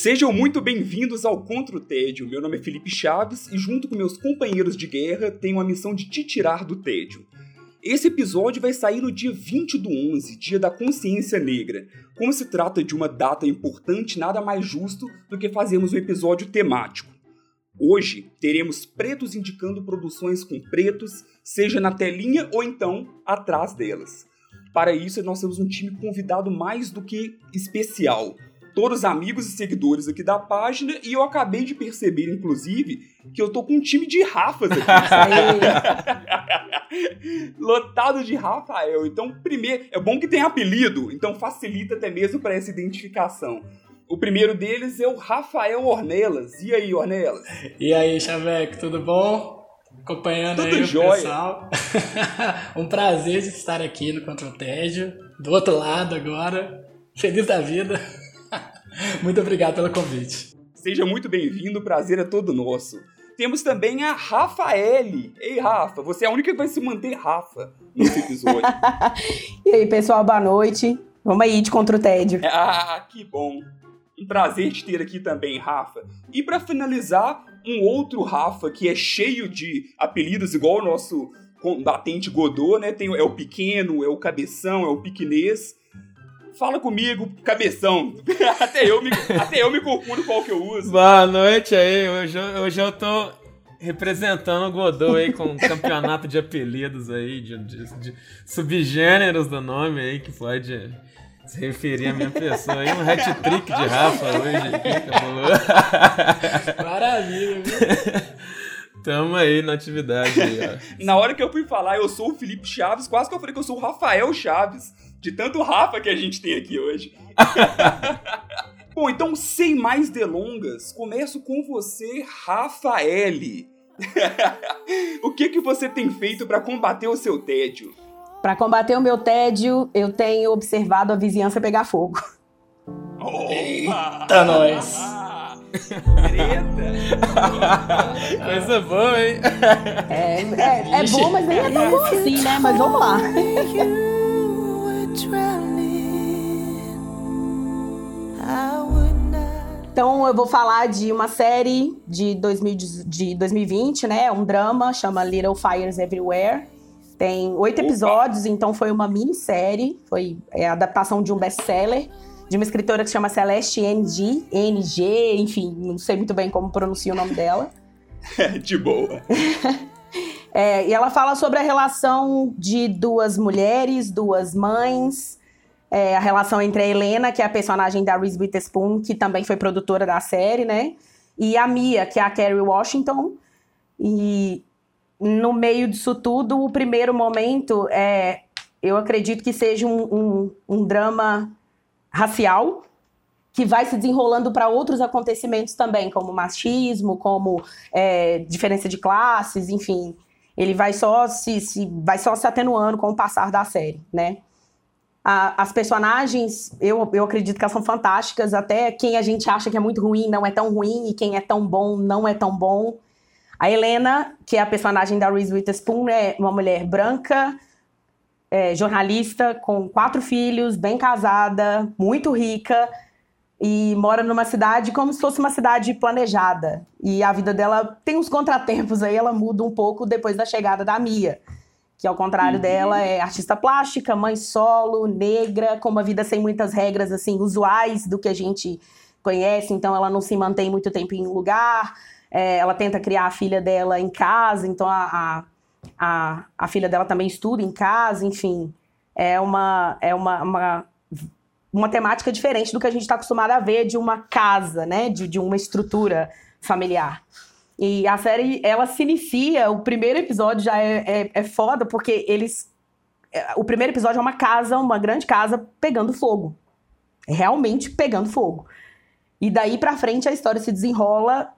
Sejam muito bem-vindos ao Contra o Tédio. Meu nome é Felipe Chaves e, junto com meus companheiros de guerra, tenho a missão de te tirar do tédio. Esse episódio vai sair no dia 20 do 11, dia da consciência negra. Como se trata de uma data importante, nada mais justo do que fazermos um episódio temático. Hoje teremos pretos indicando produções com pretos, seja na telinha ou então atrás delas. Para isso, nós temos um time convidado mais do que especial todos amigos e seguidores aqui da página e eu acabei de perceber, inclusive, que eu tô com um time de Rafas aqui. Lotado de Rafael. Então, primeiro, é bom que tem apelido, então facilita até mesmo para essa identificação. O primeiro deles é o Rafael Ornelas. E aí, Ornelas? E aí, Chaveco, tudo bom? Acompanhando tudo aí jóia. o pessoal. um prazer de estar aqui no Contra o Tédio. Do outro lado agora. Feliz da vida. muito obrigado pelo convite. Seja muito bem-vindo, o prazer é todo nosso. Temos também a Rafaele. Ei, Rafa, você é a única que vai se manter Rafa nesse episódio. e aí, pessoal, boa noite. Vamos aí de contra o tédio. Ah, que bom. Um prazer te ter aqui também, Rafa. E para finalizar, um outro Rafa que é cheio de apelidos igual o nosso combatente Godot, né? Tem, é o pequeno, é o cabeção, é o piquenês. Fala comigo, cabeção. até, eu me, até eu me confundo qual que eu uso. Boa noite aí. Hoje, hoje eu tô representando o Godot aí com um campeonato de apelidos aí, de, de, de, subgêneros do nome aí que pode se referir à minha pessoa aí. Um hat-trick de Rafa hoje aqui, Maravilha, viu? Tamo aí na atividade. Aí, na hora que eu fui falar, eu sou o Felipe Chaves, quase que eu falei que eu sou o Rafael Chaves de tanto Rafa que a gente tem aqui hoje. Bom, então, sem mais delongas, começo com você, Rafaele. o que que você tem feito para combater o seu tédio? Para combater o meu tédio, eu tenho observado a vizinhança pegar fogo. Eita, nós! Treta! Coisa boa, hein? É, é, é bom, mas nem é tão bom assim, né? Mas vamos lá. Então eu vou falar de uma série de, 2000, de 2020, né? Um drama, chama Little Fires Everywhere. Tem oito episódios, então foi uma minissérie. Foi é, a adaptação de um best-seller de uma escritora que se chama Celeste NG, NG, enfim, não sei muito bem como pronuncia o nome dela. de boa. É, e ela fala sobre a relação de duas mulheres, duas mães, é, a relação entre a Helena, que é a personagem da Reese Witherspoon, que também foi produtora da série, né? E a Mia, que é a Kerry Washington. E no meio disso tudo, o primeiro momento é, eu acredito que seja um, um, um drama racial, que vai se desenrolando para outros acontecimentos também, como machismo, como é, diferença de classes, enfim ele vai só se, se, vai só se atenuando com o passar da série, né? A, as personagens, eu, eu acredito que elas são fantásticas, até quem a gente acha que é muito ruim não é tão ruim, e quem é tão bom não é tão bom. A Helena, que é a personagem da Reese Witherspoon, é uma mulher branca, é, jornalista, com quatro filhos, bem casada, muito rica, e mora numa cidade como se fosse uma cidade planejada. E a vida dela tem uns contratempos aí, ela muda um pouco depois da chegada da Mia, que ao contrário uhum. dela é artista plástica, mãe solo, negra, com uma vida sem muitas regras assim usuais do que a gente conhece, então ela não se mantém muito tempo em um lugar. É, ela tenta criar a filha dela em casa, então a, a, a, a filha dela também estuda em casa, enfim. É uma, é uma, uma uma temática diferente do que a gente está acostumado a ver de uma casa, né? De, de uma estrutura familiar. E a série, ela se inicia, o primeiro episódio já é, é, é foda, porque eles. É, o primeiro episódio é uma casa, uma grande casa, pegando fogo. Realmente pegando fogo. E daí pra frente a história se desenrola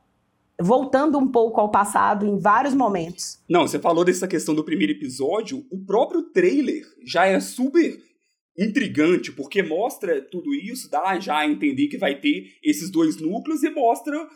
voltando um pouco ao passado em vários momentos. Não, você falou dessa questão do primeiro episódio, o próprio trailer já é super intrigante, porque mostra tudo isso, dá já a entender que vai ter esses dois núcleos e mostra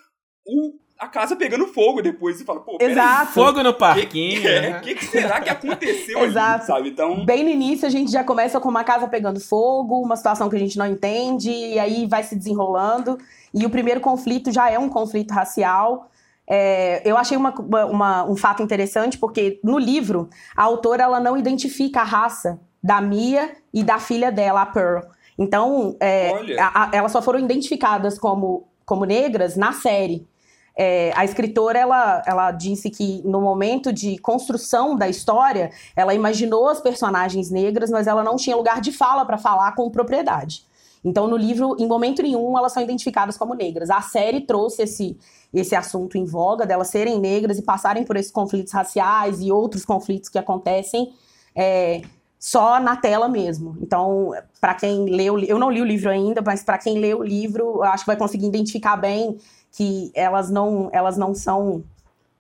o, a casa pegando fogo depois e fala, pô, Exato. Fogo no parquinho. O que, é, que, que, será que aconteceu Exato. ali, sabe? Então... Bem no início a gente já começa com uma casa pegando fogo, uma situação que a gente não entende, e aí vai se desenrolando. E o primeiro conflito já é um conflito racial. É, eu achei uma, uma, um fato interessante, porque no livro, a autora ela não identifica a raça da Mia e da filha dela, a Pearl. Então, é, a, a, elas só foram identificadas como, como negras na série. É, a escritora ela, ela disse que no momento de construção da história, ela imaginou as personagens negras, mas ela não tinha lugar de fala para falar com propriedade. Então, no livro, em momento nenhum, elas são identificadas como negras. A série trouxe esse, esse assunto em voga, delas serem negras e passarem por esses conflitos raciais e outros conflitos que acontecem é, só na tela mesmo. Então, para quem leu, eu não li o livro ainda, mas para quem lê o livro, acho que vai conseguir identificar bem que elas não, elas não são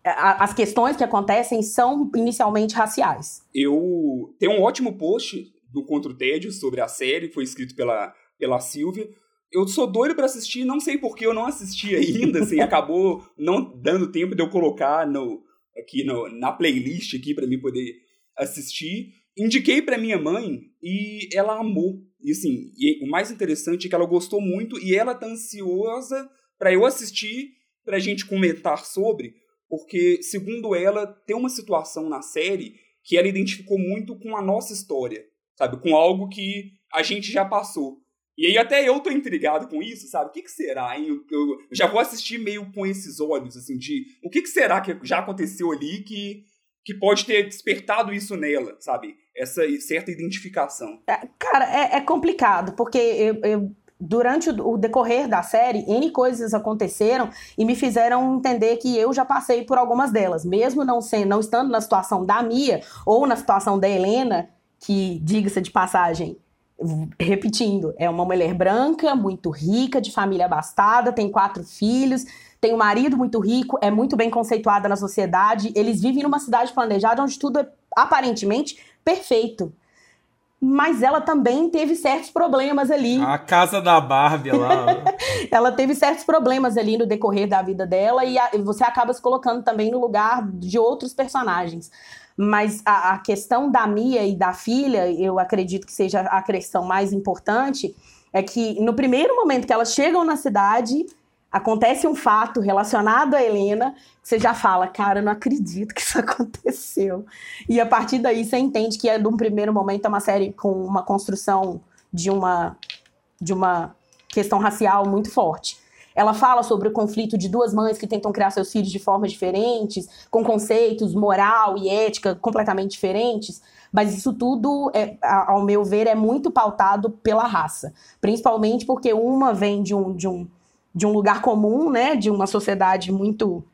as questões que acontecem são inicialmente raciais. Eu tenho um ótimo post do Contra o Tédio sobre a série, foi escrito pela pela Silvia. Eu sou doido para assistir, não sei por que eu não assisti ainda, assim, acabou não dando tempo de eu colocar no, aqui no, na playlist aqui para mim poder assistir. Indiquei para minha mãe e ela amou. E assim, e o mais interessante é que ela gostou muito e ela tá ansiosa para eu assistir, pra gente comentar sobre, porque segundo ela, tem uma situação na série que ela identificou muito com a nossa história, sabe? Com algo que a gente já passou. E aí até eu tô intrigado com isso, sabe? O que, que será, hein? Eu, eu, já vou assistir meio com esses olhos, assim, de o que, que será que já aconteceu ali que, que pode ter despertado isso nela, sabe? Essa certa identificação. É, cara, é, é, complicado, porque eu, eu durante o, decorrer da série, N coisas aconteceram e me fizeram entender que eu já passei por algumas delas. Mesmo não, sendo, não estando na situação da Mia ou na situação da Helena, que, diga-se de passagem, repetindo, é uma mulher branca, muito rica, de família abastada, tem quatro filhos, tem um marido muito rico, é muito bem conceituada na sociedade. Eles vivem numa cidade planejada onde tudo é aparentemente perfeito. Mas ela também teve certos problemas ali. A casa da Barbie lá. ela teve certos problemas ali no decorrer da vida dela e você acaba se colocando também no lugar de outros personagens. Mas a, a, questão da Mia e da filha, eu acredito que seja a questão mais importante, é que no primeiro momento que elas chegam na cidade, acontece um fato relacionado a Helena, você já fala, cara, não acredito que isso aconteceu. E a partir daí você entende que é de um primeiro momento é uma série com uma construção de uma de uma questão racial muito forte. Ela fala sobre o conflito de duas mães que tentam criar seus filhos de formas diferentes, com conceitos, moral e ética completamente diferentes. Mas isso tudo, é, ao meu ver, é muito pautado pela raça. Principalmente porque uma vem de um, de um, de um lugar comum, né? De uma sociedade muito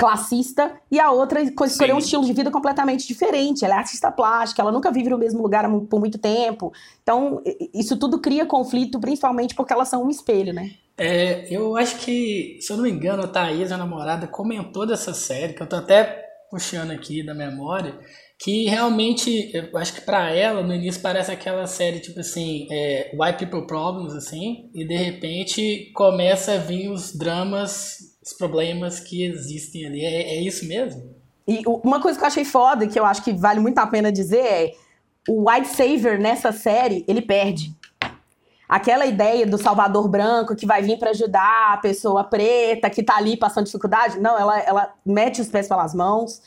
classista e a outra escolheu um estilo de vida completamente diferente. Ela é artista plástica, ela nunca vive no mesmo lugar por muito tempo. Então, isso tudo cria conflito, principalmente porque elas são um espelho, né? É, eu acho que, se eu não me engano, a Thaís, a namorada, comentou dessa série, que eu tô até puxando aqui da memória, que realmente, eu acho que para ela, no início parece aquela série, tipo assim, é, White People Problems, assim, e de repente começa a vir os dramas, os problemas que existem ali. É, é isso mesmo? E uma coisa que eu achei foda, que eu acho que vale muito a pena dizer, é o White Savior nessa série, ele perde aquela ideia do Salvador branco que vai vir para ajudar a pessoa preta que tá ali passando dificuldade, não, ela, ela mete os pés pelas mãos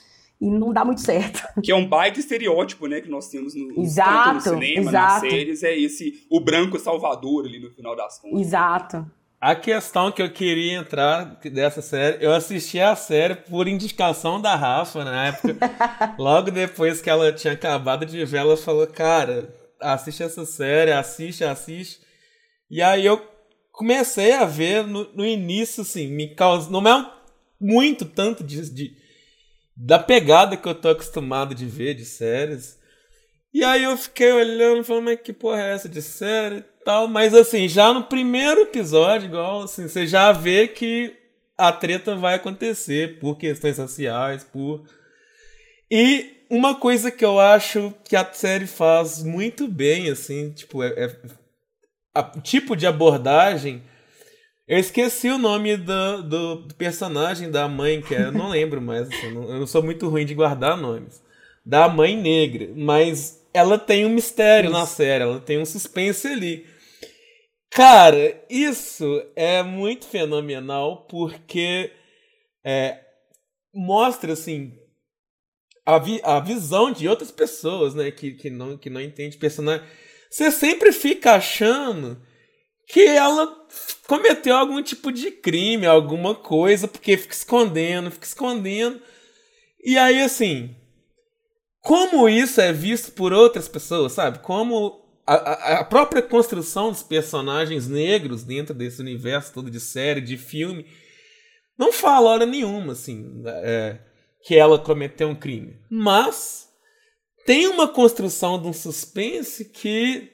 e não dá muito certo. Que é um baita estereótipo, né, que nós temos no, exato, no cinema, exato. nas séries, é esse, o branco salvador ali no final das contas. Exato. A questão que eu queria entrar dessa série, eu assisti a série por indicação da Rafa na época. logo depois que ela tinha acabado de ver, ela falou: Cara, assiste essa série, assiste, assiste. E aí eu comecei a ver no, no início, assim, me causa. Não é muito tanto de, de, da pegada que eu tô acostumado de ver de séries. E aí eu fiquei olhando, falando, mas que porra é essa de série e tal. Mas assim, já no primeiro episódio, igual assim, você já vê que a treta vai acontecer por questões sociais, por. E uma coisa que eu acho que a série faz muito bem, assim, tipo, é, é a, tipo de abordagem. Eu esqueci o nome do, do, do personagem da mãe, que é, eu não lembro mais, assim, eu, não, eu não sou muito ruim de guardar nomes. Da mãe negra, mas ela tem um mistério Isso. na série, ela tem um suspense ali. Cara, isso é muito fenomenal porque é, mostra assim a, vi, a visão de outras pessoas, né, que, que não que não entende personagem. Você sempre fica achando que ela cometeu algum tipo de crime, alguma coisa, porque fica escondendo, fica escondendo. E aí assim, como isso é visto por outras pessoas, sabe? Como a, a, própria construção dos personagens negros dentro desse universo todo de série, de filme, não fala hora nenhuma, assim, é, que ela cometeu um crime. Mas tem uma construção de um suspense que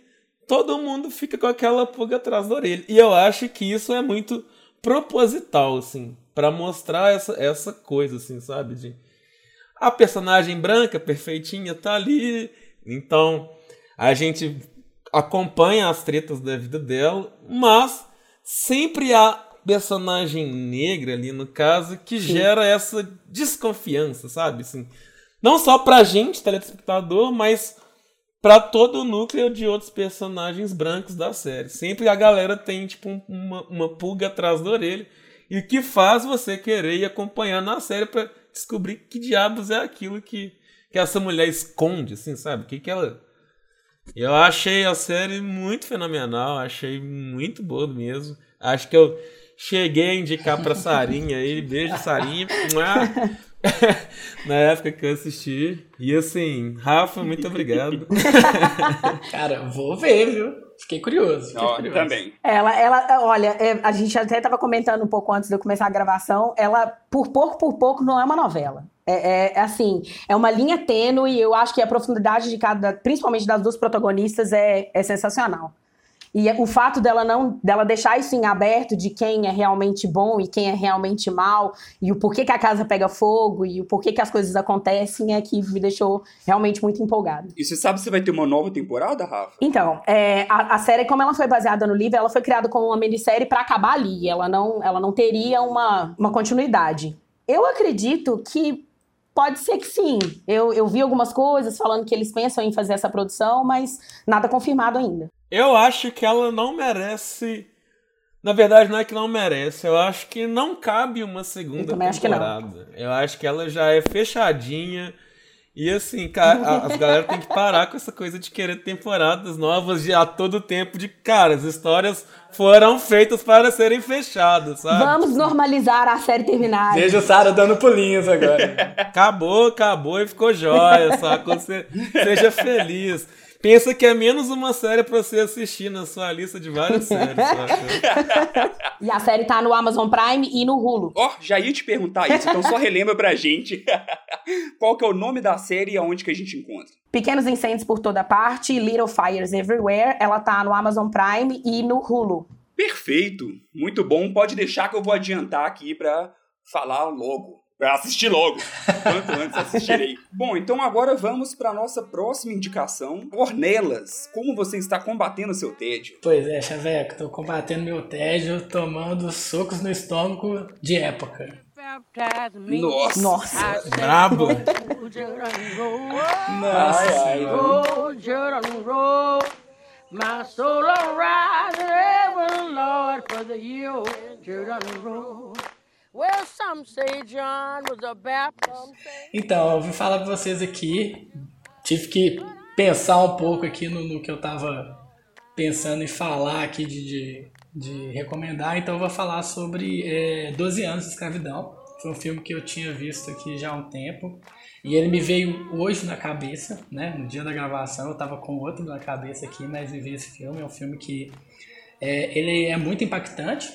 todo mundo fica com aquela pulga atrás da orelha. E eu acho que isso é muito proposital, assim, para mostrar essa, essa coisa, assim, sabe? De a personagem branca, perfeitinha, tá ali. Então, a gente acompanha as tretas da vida dela, mas sempre há personagem negra ali no caso que Sim. gera essa desconfiança, sabe? Assim, não só pra gente, telespectador, mas para todo o núcleo de outros personagens brancos da série. Sempre a galera tem tipo uma, uma pulga atrás da orelha e o que faz você querer ir acompanhar na série para descobrir que diabos é aquilo que, que essa mulher esconde, assim, sabe? O que, que ela eu achei a série muito fenomenal, achei muito boa mesmo. Acho que eu cheguei a indicar pra Sarinha aí, beijo Sarinha. Na época que eu assisti. E assim, Rafa, muito obrigado. Cara, vou ver, viu? Fiquei curioso. Fiquei curioso. Também. Ela, ela, olha, é, a gente até estava comentando um pouco antes de eu começar a gravação. Ela, por pouco por pouco, não é uma novela. É, é, é, assim, é uma linha tênue e eu acho que a profundidade de cada, principalmente das duas protagonistas, é, é sensacional. E o fato dela não dela deixar isso em aberto de quem é realmente bom e quem é realmente mal, e o porquê que a casa pega fogo, e o porquê que as coisas acontecem, é que me deixou realmente muito empolgada. E você sabe se vai ter uma nova temporada, Rafa? Então, é, a, a, série, como ela foi baseada no livro, ela foi criada como uma minissérie para acabar ali. Ela não, ela não teria uma, uma continuidade. Eu acredito que Pode ser que sim. Eu, eu vi algumas coisas falando que eles pensam em fazer essa produção, mas nada confirmado ainda. Eu acho que ela não merece. Na verdade, não é que não merece. Eu acho que não cabe uma segunda eu temporada. Acho que não. Eu acho que ela já é fechadinha. E assim, as galera tem que parar com essa coisa de querer temporadas novas de a todo tempo de cara, as histórias foram feitas para serem fechadas, sabe? Vamos normalizar a série terminar. Veja o Sara dando pulinhos agora. acabou, acabou e ficou jóia, saca? seja feliz. Pensa que é menos uma série pra você assistir na sua lista de várias séries. e a série tá no Amazon Prime e no Hulu. Ó, oh, já ia te perguntar isso, então só relembra pra gente qual que é o nome da série e aonde que a gente encontra. Pequenos Incêndios por Toda Parte, Little Fires Everywhere. Ela tá no Amazon Prime e no Hulu. Perfeito, muito bom. Pode deixar que eu vou adiantar aqui pra falar logo. Assistir logo. Quanto antes assistirei. Bom, então agora vamos para nossa próxima indicação. Ornelas, como você está combatendo seu tédio? Pois é, Chaveco, tô combatendo meu tédio tomando socos no estômago de época. Nossa! Nossa! Brabo! Nossa! Ai, ai, My soul rise ever, Lord, for the year road. Well, Então, eu vim falar para vocês aqui. Tive que pensar um pouco aqui no, no que eu tava pensando em falar aqui de, de, de recomendar. Então, eu vou falar sobre é, 12 anos de escravidão. Foi um filme que eu tinha visto aqui já há um tempo. E ele me veio hoje na cabeça, né? No dia da gravação eu tava com outro na cabeça aqui, mas veio esse filme. É um filme que é, ele é muito impactante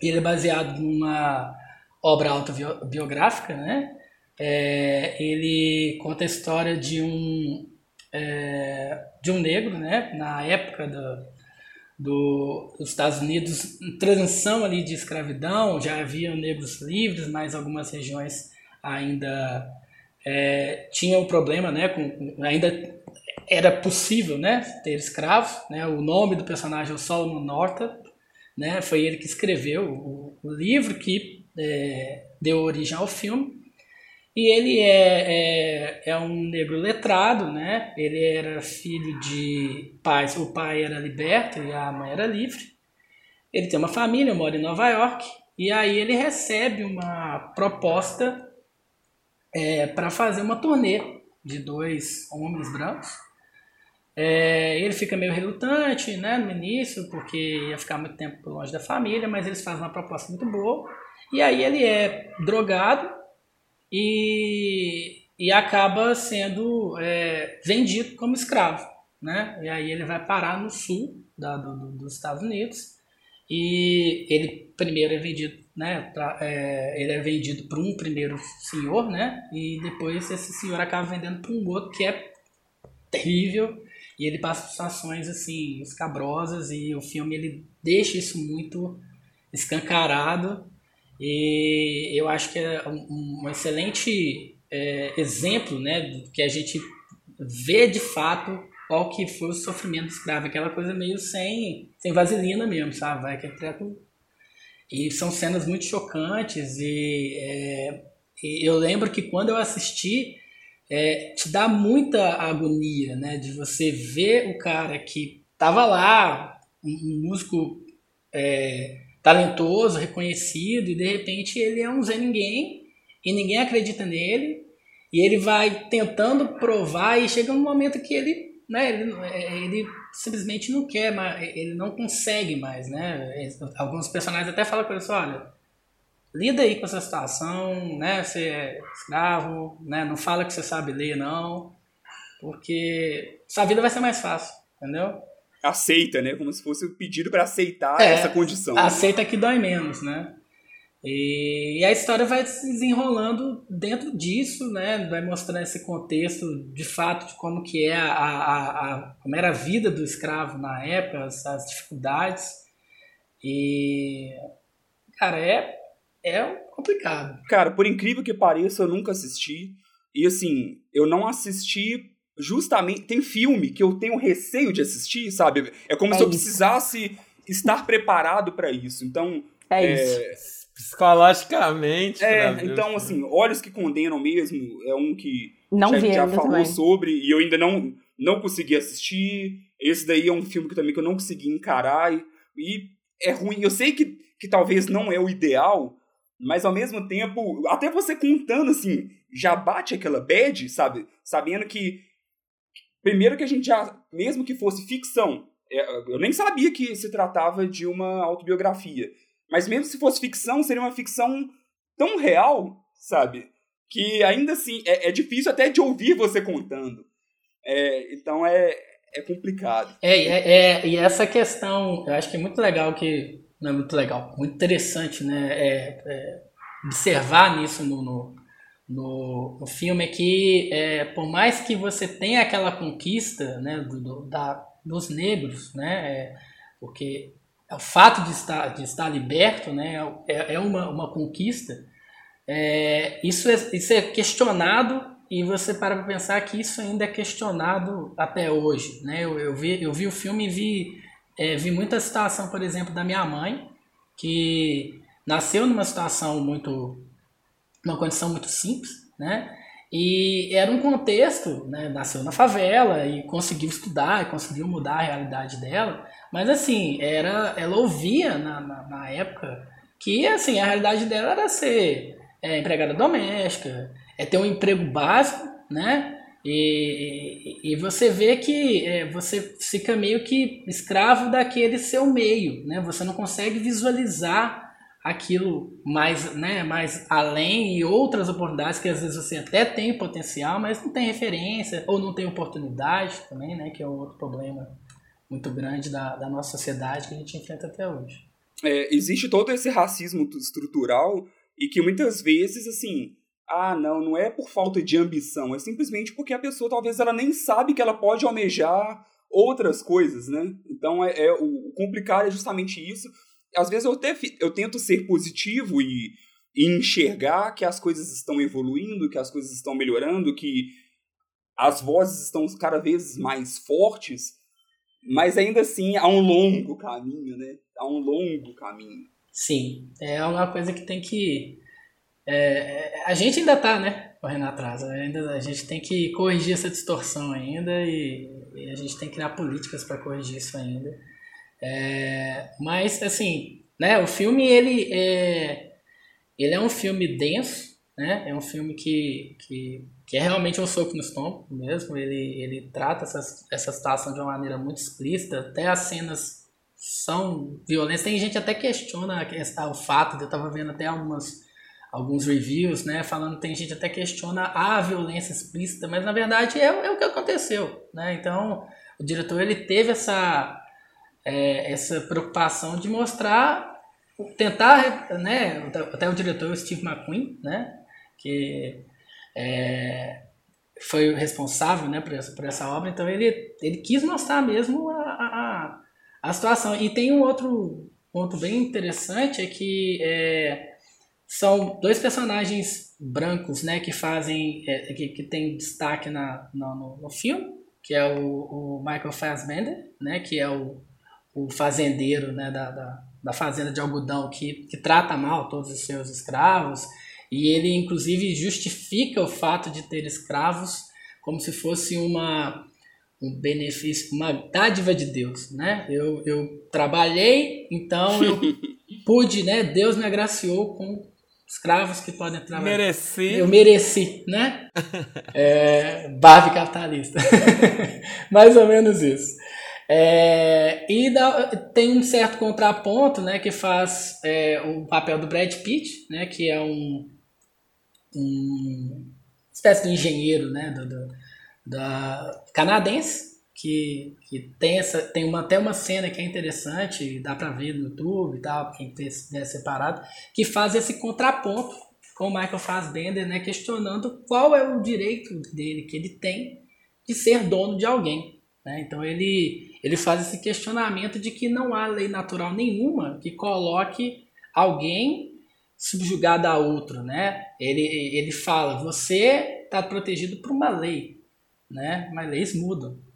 ele é baseado numa obra autobiográfica, né? É, ele conta a história de um é, de um negro, né? Na época da, do, dos Estados Unidos transição ali de escravidão, já havia negros livres, mas algumas regiões ainda é, tinham um problema, né, com, ainda era possível, né, ter escravos, né, o nome do personagem é Solomon Northup, né, foi ele que escreveu o, o livro que é, deu origem ao filme, e ele é, é, é, um negro letrado, né? Ele era filho de pais, o pai era liberto e a mãe era livre. Ele tem uma família, mora em Nova York, e aí ele recebe uma proposta é, para fazer uma turnê de dois homens brancos. É, ele fica meio relutante né, no início, porque ia ficar muito tempo longe da família, mas eles fazem uma proposta muito boa. E aí ele é drogado e, e acaba sendo é, vendido como escravo. Né? E aí ele vai parar no sul da, do, dos Estados Unidos e ele primeiro é vendido, né? Pra, é, ele é vendido para um primeiro senhor, né? E depois esse senhor acaba vendendo para um outro que é terrível e ele passa situações assim escabrosas e o filme ele deixa isso muito escancarado. E eu acho que é um, um excelente é, exemplo né, que a gente vê de fato qual que foi o sofrimento do escravo, aquela coisa meio sem, sem vaselina mesmo, sabe? Vai que treco... E são cenas muito chocantes e, é, e, eu lembro que quando eu assisti é, te dá muita agonia, né? De você ver o cara que tava lá, um, um músico é, talentoso, reconhecido, e de repente ele é um Zé Ninguém e ninguém acredita nele, e ele vai tentando provar, e chega um momento que ele, né, ele, ele simplesmente não quer, mais, ele não consegue mais, né? Alguns personagens até falam com ele assim, olha, lida aí com essa situação, né? Você é escravo, né? Não fala que você sabe ler, não, porque sua vida vai ser mais fácil, entendeu? aceita, né? Como se fosse o pedido para aceitar é, essa condição. Aceita que dói menos, né? E, e, a história vai se desenrolando dentro disso, né? Vai mostrando esse contexto de fato de como que é a, a, a como era a vida do escravo na época, as, as dificuldades. E cara, é é complicado. Cara, por incrível que pareça, eu nunca assisti. E assim, eu não assisti justamente. Tem filme que eu tenho receio de assistir, sabe? É como é se eu precisasse estar preparado para isso. Então. É, é isso. Psicologicamente. É, então, assim, Olhos que Condenam mesmo é um que não já, já falou também. sobre e eu ainda não, não consegui assistir. Esse daí é um filme que também que eu não consegui encarar e, e é ruim. Eu sei que, que talvez não é o ideal, mas ao mesmo tempo, até você contando assim, já bate aquela bad, sabe? Sabendo que Primeiro que a gente já, mesmo que fosse ficção, é, eu nem sabia que se tratava de uma autobiografia. Mas mesmo se fosse ficção, seria uma ficção tão real, sabe? Que ainda assim é, é difícil até de ouvir você contando. É, então é, é complicado. É, é, é, e essa questão, eu acho que é muito legal que. Não é muito legal, muito interessante, né? É, é observar nisso no, no, no, no filme é que, é, por mais que você tenha aquela conquista né, do, do da, dos negros, né, é, porque o fato de estar, de estar liberto né, é, é uma, uma conquista, é, isso, é, isso é questionado e você para para pensar que isso ainda é questionado até hoje. Né? Eu, eu, vi, eu vi o filme e vi, é, vi muita situação, por exemplo, da minha mãe, que nasceu numa situação muito uma condição muito simples, né? E era um contexto, né? Nasceu na favela e conseguiu estudar, e conseguiu mudar a realidade dela. Mas assim, era, ela ouvia na, na, na época que assim a realidade dela era ser é, empregada doméstica, é ter um emprego básico, né? E, e, você vê que é, você fica meio que escravo daquele seu meio, né? Você não consegue visualizar aquilo mais, né, mais além e outras oportunidades que às vezes você até tem potencial, mas não tem referência ou não tem oportunidade também, né, que é outro problema muito grande da, da nossa sociedade que a gente enfrenta até hoje. É, existe todo esse racismo estrutural e que muitas vezes, assim, ah, não, não é por falta de ambição, é simplesmente porque a pessoa talvez ela nem sabe que ela pode almejar outras coisas, né? Então é, é o, complicado é justamente isso. Às vezes eu até eu tento ser positivo e, e enxergar que as coisas estão evoluindo, que as coisas estão melhorando, que as vozes estão cada vez mais fortes, mas ainda assim há um longo caminho, né? Há um longo caminho. Sim, é uma coisa que tem que. É, a gente ainda está, né? Correndo atrás. Ainda, a gente tem que corrigir essa distorção ainda e, e a gente tem que criar políticas para corrigir isso ainda. É, mas, assim, né? O filme, ele é, ele é um filme denso, né? É um filme que, que que é realmente um soco no estômago mesmo. Ele, ele trata essas, essa situação de uma maneira muito explícita, até as cenas são violentas. Tem gente até questiona o fato eu estava vendo até algumas alguns reviews, né, falando tem gente até questiona a violência explícita, mas na verdade é, é o que aconteceu, né? Então o diretor ele teve essa é, essa preocupação de mostrar, tentar, né, até o diretor Steve McQueen, né, que é, foi o responsável né, por, essa, por essa obra, então ele, ele quis mostrar mesmo a, a, a situação. E tem um outro ponto bem interessante, é que é, são dois personagens brancos né, que fazem, é, que, que tem destaque na, no, no filme, que é o, o Michael Fassbender, né, que é o, o fazendeiro né, da, da, da fazenda de algodão que, que trata mal todos os seus escravos, e ele, inclusive, justifica o fato de ter escravos como se fosse uma um benefício, uma dádiva de Deus, né? Eu, eu trabalhei, então eu pude, né? Deus me agraciou com escravos que podem trabalhar. Mereci. Eu mereci, né? é, Barbie capitalista. Mais ou menos isso. É, e dá, tem um certo contraponto, né? Que faz é, o papel do Brad Pitt, né? Que é um um espécie de engenheiro né, do, do, da canadense que, que tem, essa, tem uma, até uma cena que é interessante, dá para ver no YouTube e tal, quem tiver separado, que faz esse contraponto com o Michael Fassbender, né, questionando qual é o direito dele que ele tem de ser dono de alguém. Né? Então ele, ele faz esse questionamento de que não há lei natural nenhuma que coloque alguém subjugada a outro, né? Ele, ele fala, você está protegido por uma lei, né? Mas leis mudam.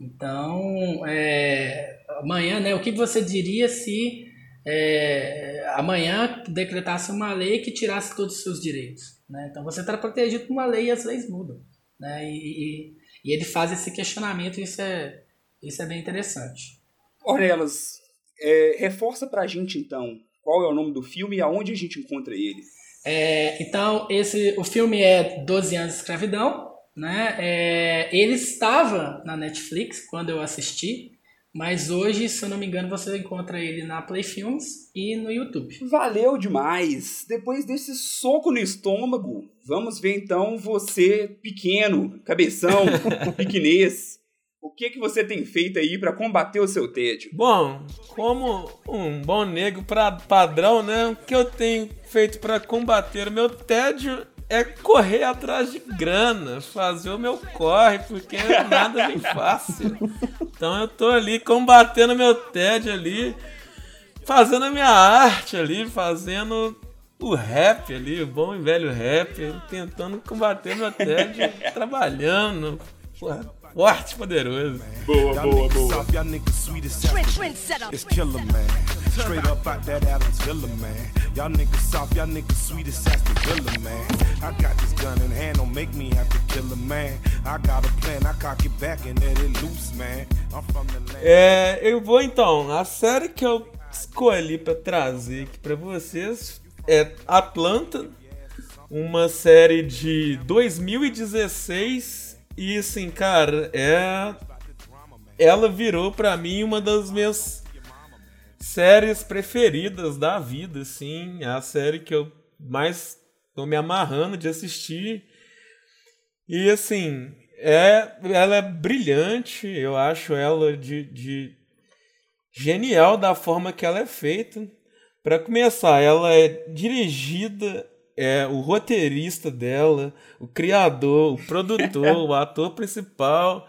Então, é, amanhã, né? O que você diria se é, amanhã decretasse uma lei que tirasse todos os seus direitos? Né? Então, você está protegido por uma lei e as leis mudam, né? E, e, e ele faz esse questionamento e isso é, isso é bem interessante. Ornelas, é, reforça para a gente então qual é o nome do filme e aonde a gente encontra ele? É, então, esse, o filme é 12 anos de escravidão. Né? É, ele estava na Netflix quando eu assisti, mas hoje, se eu não me engano, você encontra ele na Play Films e no YouTube. Valeu demais! Depois desse soco no estômago, vamos ver então você pequeno, cabeção, pequenês. O que, que você tem feito aí para combater o seu tédio? Bom, como um bom negro pra padrão, né? O que eu tenho feito para combater o meu tédio é correr atrás de grana, fazer o meu corre, porque nada vem fácil. Então eu tô ali combatendo meu tédio ali, fazendo a minha arte ali, fazendo o rap ali, o bom e velho rap, tentando combater meu tédio, trabalhando, porra, Forte, poderoso. Boa, boa, boa. It's killer, man. Straight up out that Adams Villa, man. Y'all niggas soft, y'all niggas sweet as the villa, man. I got this gun in hand, don't make me have to kill a man. I got a plan, I cock it back and let it loose, man. I'm from the land. É, eu vou então. A série que eu escolhi para trazer aqui para vocês é Atlanta, uma série de 2016 e assim, cara, é. Ela virou para mim uma das minhas séries preferidas da vida, assim. É a série que eu mais tô me amarrando de assistir. E assim, é, ela é brilhante, eu acho ela de, de genial da forma que ela é feita. Para começar, ela é dirigida é o roteirista dela, o criador, o produtor, o ator principal.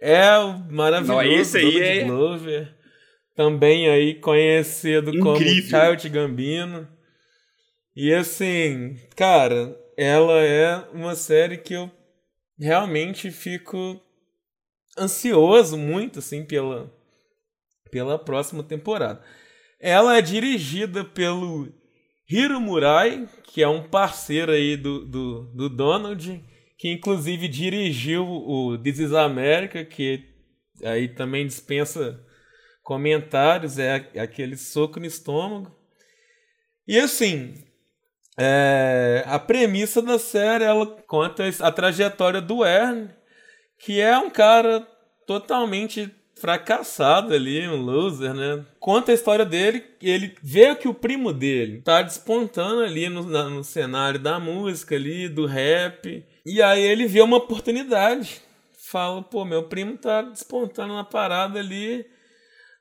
É o maravilhoso Não, esse aí é... Glover. Também aí conhecido Incrível. como Child Gambino. E assim, cara, ela é uma série que eu realmente fico ansioso muito assim pela pela próxima temporada. Ela é dirigida pelo Hiro Murai, que é um parceiro aí do, do, do Donald, que inclusive dirigiu o This is America, que aí também dispensa comentários, é aquele soco no estômago. E assim, é, a premissa da série ela conta a trajetória do Ern, que é um cara totalmente fracassado ali, um loser, né? Conta a história dele, ele vê que o primo dele tá despontando ali no, no cenário da música ali, do rap, e aí ele vê uma oportunidade. Fala, pô, meu primo tá despontando na parada ali,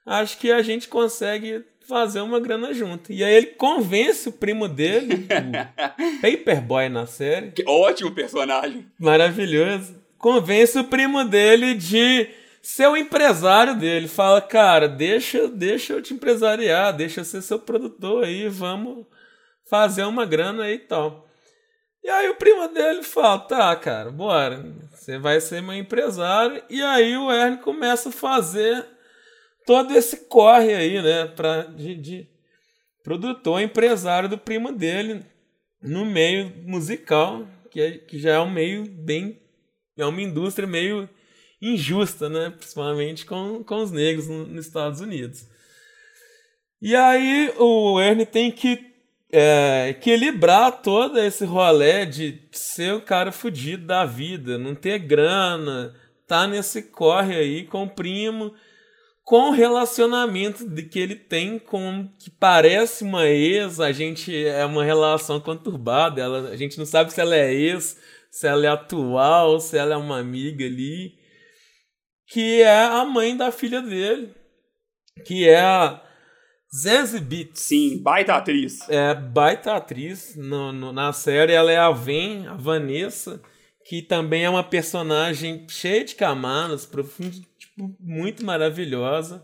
acho que a gente consegue fazer uma grana junto. E aí ele convence o primo dele, o Paperboy na série. Que ótimo personagem. Maravilhoso. Convence o primo dele de ser o empresário dele. Fala, cara, deixa, deixa eu te empresariar, deixa eu ser seu produtor aí, vamos fazer uma grana aí e tal. E aí o primo dele fala, tá, cara, bora, você vai ser meu empresário. E aí o Ernie começa a fazer todo esse corre aí, né, pra, de, de produtor, empresário do primo dele no meio musical, que, é, que já é um meio bem, é uma indústria meio injusta, né? Principalmente com, com os negros nos Estados Unidos. E aí o Ernie tem que é, equilibrar todo esse rolê de ser o cara fudido da vida, não ter grana, tá nesse corre aí com o primo, com o relacionamento de que ele tem com que parece uma ex, a gente é uma relação conturbada, ela, a gente não sabe se ela é ex, se ela é atual, se ela é uma amiga ali que é a mãe da filha dele, que é a Zazie Beetz. Sim, baita atriz. É, baita atriz. No, no, na série ela é a Ven, a Vanessa, que também é uma personagem cheia de camadas, profunda, tipo, muito maravilhosa.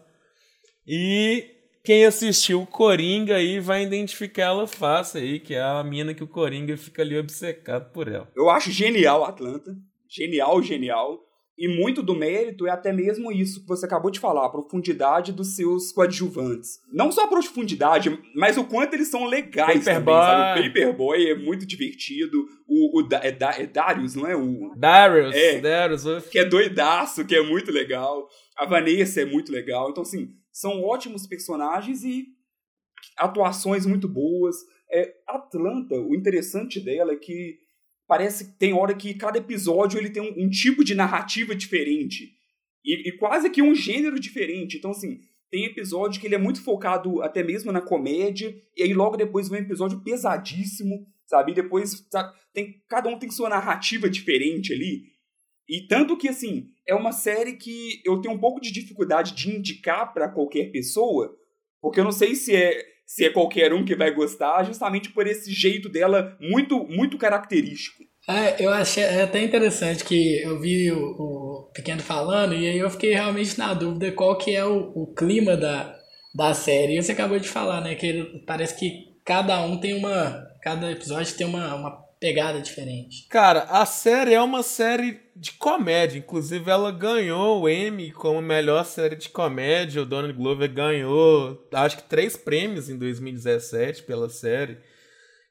E quem assistiu o Coringa aí vai identificar ela fácil aí, que é a mina que o Coringa fica ali obcecado por ela. Eu acho genial Atlanta. Genial, genial. E muito do mérito é até mesmo isso que você acabou de falar, a profundidade dos seus coadjuvantes. Não só a profundidade, mas o quanto eles são legais Paperboy. também, sabe? O Paperboy é muito divertido. O, o é, da, é Darius, não é? O, Darius, é, Darius. Que é doidaço, que é muito legal. A Vanessa é muito legal. Então, assim, são ótimos personagens e atuações muito boas. É, Atlanta, o interessante dela é que parece que tem hora que cada episódio ele tem um, um tipo de narrativa diferente. E, e, quase que um gênero diferente. Então, assim, tem episódio que ele é muito focado até mesmo na comédia, e aí logo depois vem um episódio pesadíssimo, sabe? E depois sabe, tem, cada um tem sua narrativa diferente ali. E tanto que, assim, é uma série que eu tenho um pouco de dificuldade de indicar para qualquer pessoa, porque eu não sei se é se é qualquer um que vai gostar, justamente por esse jeito dela muito, muito característico. É, eu achei até interessante que eu vi o, o, Pequeno falando e aí eu fiquei realmente na dúvida qual que é o, o clima da, da série. E você acabou de falar, né, que parece que cada um tem uma... Cada episódio tem uma, uma pegada diferente. Cara, a série é uma série de comédia. Inclusive, ela ganhou o Emmy como melhor série de comédia. O Donald Glover ganhou, acho que três prêmios em 2017 pela série.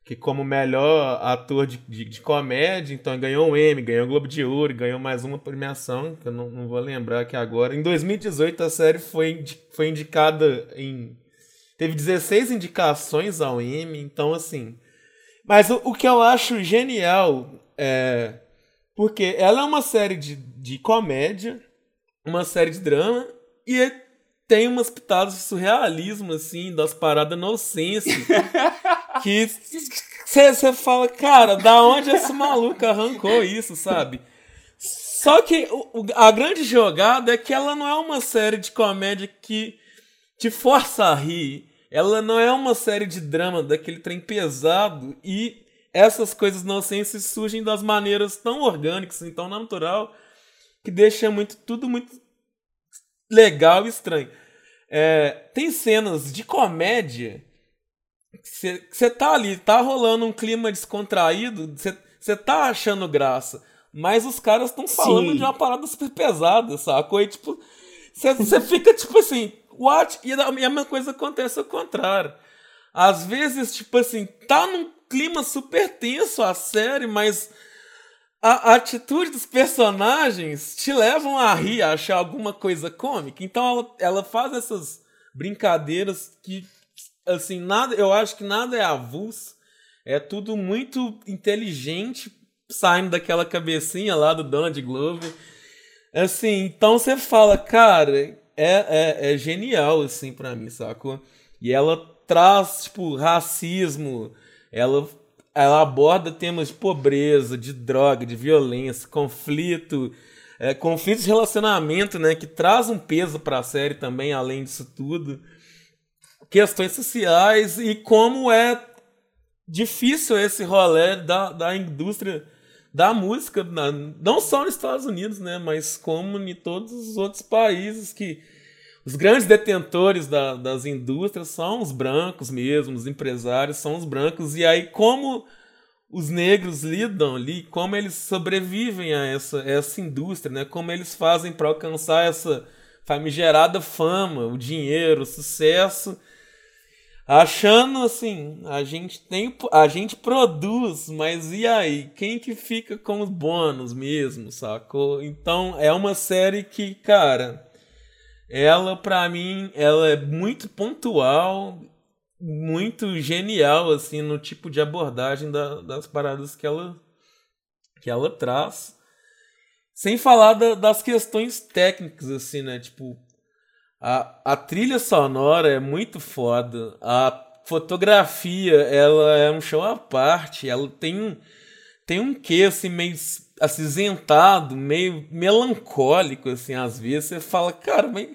Que como melhor ator de, de, de comédia, então ganhou um Emmy, ganhou o Globo de Ouro, ganhou mais uma premiação, que eu não, não vou lembrar aqui agora. Em 2018, a série foi, foi indicada em. Teve 16 indicações ao Emmy, então assim mas o, o que eu acho genial é. Porque ela é uma série de, de comédia, uma série de drama, e tem umas pitadas de surrealismo, assim, das paradas nonsense. que você fala, cara, da onde esse maluco arrancou isso, sabe? Só que o, a grande jogada é que ela não é uma série de comédia que te força a rir. Ela não é uma série de drama daquele trem pesado e essas coisas nonsenses surgem das maneiras tão orgânicas e tão natural que deixa muito tudo muito legal e estranho. É, tem cenas de comédia você tá ali, tá rolando um clima descontraído, você tá achando graça. Mas os caras estão falando Sim. de uma parada super pesada, sacou? E tipo, você fica tipo assim, what? E a mesma coisa acontece ao contrário. Às vezes, tipo assim, tá num clima super tenso a série, mas a, a atitude dos personagens te levam a rir, a achar alguma coisa cômica. Então ela, ela faz essas brincadeiras que assim, nada, eu acho que nada é avulso. É tudo muito inteligente, saindo daquela cabecinha lá do Donald Glover. Assim, então você fala, cara, é, é, é genial, assim, para mim, sacou? E ela traz, tipo, racismo, ela, ela aborda temas de pobreza, de droga, de violência, conflito, é, conflitos de relacionamento, né, que traz um peso para a série também, além disso tudo questões sociais e como é difícil esse rolê da, da indústria da música, não só nos Estados Unidos, né, mas como em todos os outros países que os grandes detentores da, das indústrias são os brancos mesmo, os empresários são os brancos, e aí como os negros lidam ali, como eles sobrevivem a essa, essa indústria, né, como eles fazem para alcançar essa famigerada fama, o dinheiro, o sucesso, achando assim, a gente tem, a gente produz, mas e aí, quem que fica com os bônus mesmo, sacou? Então é uma série que, cara, ela para mim, ela é muito pontual, muito genial assim no tipo de abordagem da, das paradas que ela que ela traz. Sem falar da, das questões técnicas assim, né? Tipo, a, a trilha sonora é muito foda. A fotografia, ela é um show à parte. Ela tem um, tem um quê, assim, meio acinzentado, meio melancólico, assim, às vezes. Você fala, cara, mas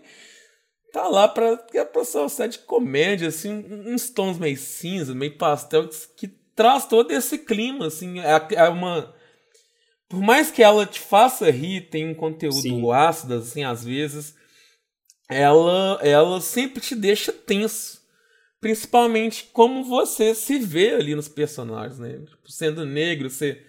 tá lá pra, é pra ser de comédia, assim, uns tons meio cinza, meio pastel, que, que traz todo esse clima, assim. É, é, uma... Por mais que ela te faça rir, tem um conteúdo Sim. ácido, assim, às vezes ela, ela sempre te deixa tenso. Principalmente como você se vê ali nos personagens, né? Tipo, sendo negro, você,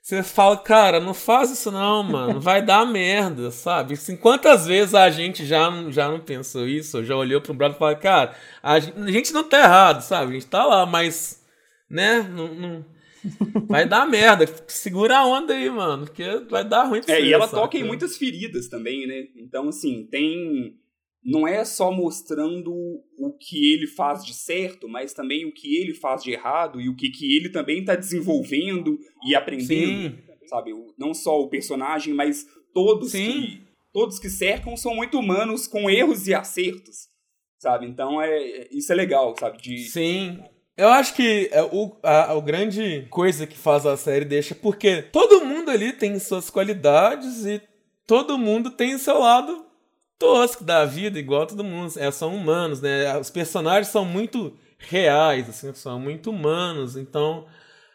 você fala, cara, não faz isso não, mano, vai dar merda, sabe? Assim, quantas vezes a gente já, já não pensou isso, já olhou um brother e falou, cara, a gente não tá errado, sabe? A gente tá lá, mas, né, não, não vai dar merda. Segura a onda aí, mano, porque vai dar ruim pra É, você, e ela sabe? toca em muitas feridas também, né? Então, assim, tem não é só mostrando o que ele faz de certo, mas também o que ele faz de errado e o que, que ele também está desenvolvendo e aprendendo, Sim. sabe? Não só o personagem, mas todos Sim. que todos que cercam são muito humanos com erros e acertos, sabe? Então é isso é legal, sabe? De Sim. Eu acho que é o, a, a grande coisa que faz a série deixa porque todo mundo ali tem suas qualidades e todo mundo tem seu lado tosco da vida, igual todo mundo. É, são humanos, né? Os personagens são muito reais, assim, são muito humanos. Então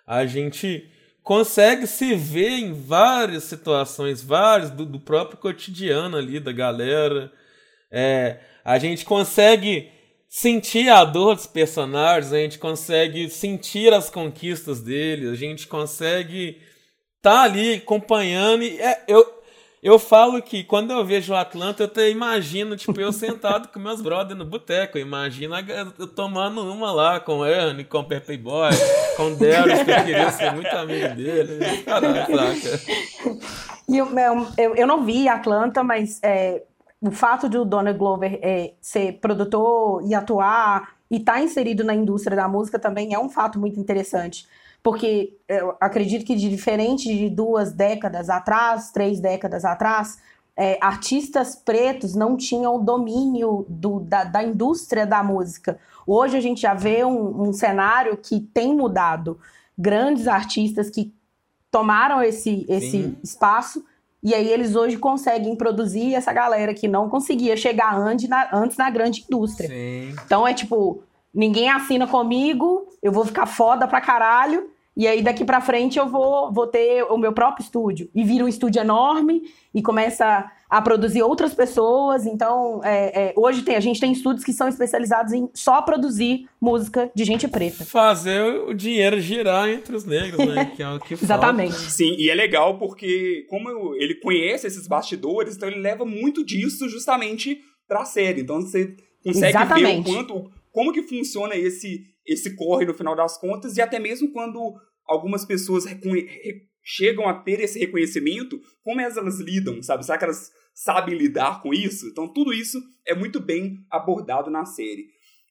a gente consegue se ver em várias situações, várias do, do próprio cotidiano ali da galera. É, a gente consegue sentir a dor dos personagens, a gente consegue sentir as conquistas deles, a gente consegue estar tá ali acompanhando. E é, eu, eu falo que quando eu vejo o Atlanta, eu até imagino, tipo, eu sentado com meus brothers no boteco. Imagina eu tomando uma lá com o Ernie, com o Pepe Boy, com o Darius, que eu queria ser muito amigo dele. Caralho, saca? E eu, eu, eu não vi Atlanta, mas é, o fato de o Donald Glover é, ser produtor e atuar e estar tá inserido na indústria da música também é um fato muito interessante porque eu acredito que de diferente de duas décadas atrás, três décadas atrás, é, artistas pretos não tinham domínio do, da, da, indústria da música. Hoje a gente já vê um, um, cenário que tem mudado. Grandes artistas que tomaram esse, esse espaço e aí eles hoje conseguem produzir essa galera que não conseguia chegar antes na, antes na grande indústria. Sim. Então é tipo, ninguém assina comigo, eu vou ficar foda pra caralho. E aí, daqui para frente, eu vou, vou ter o meu próprio estúdio. E vira um estúdio enorme e começa a produzir outras pessoas. Então, é, é, hoje tem, a gente tem estúdios que são especializados em só produzir música de gente preta. Fazer o dinheiro girar entre os negros, né? Que é o que Exatamente. Sim, e é legal porque, como ele conhece esses bastidores, então ele leva muito disso justamente pra série. Então você consegue Exatamente. ver o quanto. Como que funciona esse, esse corre no final das contas, e até mesmo quando algumas pessoas chegam a ter esse reconhecimento, como elas lidam, sabe? Será que elas sabem lidar com isso? Então, tudo isso é muito bem abordado na série.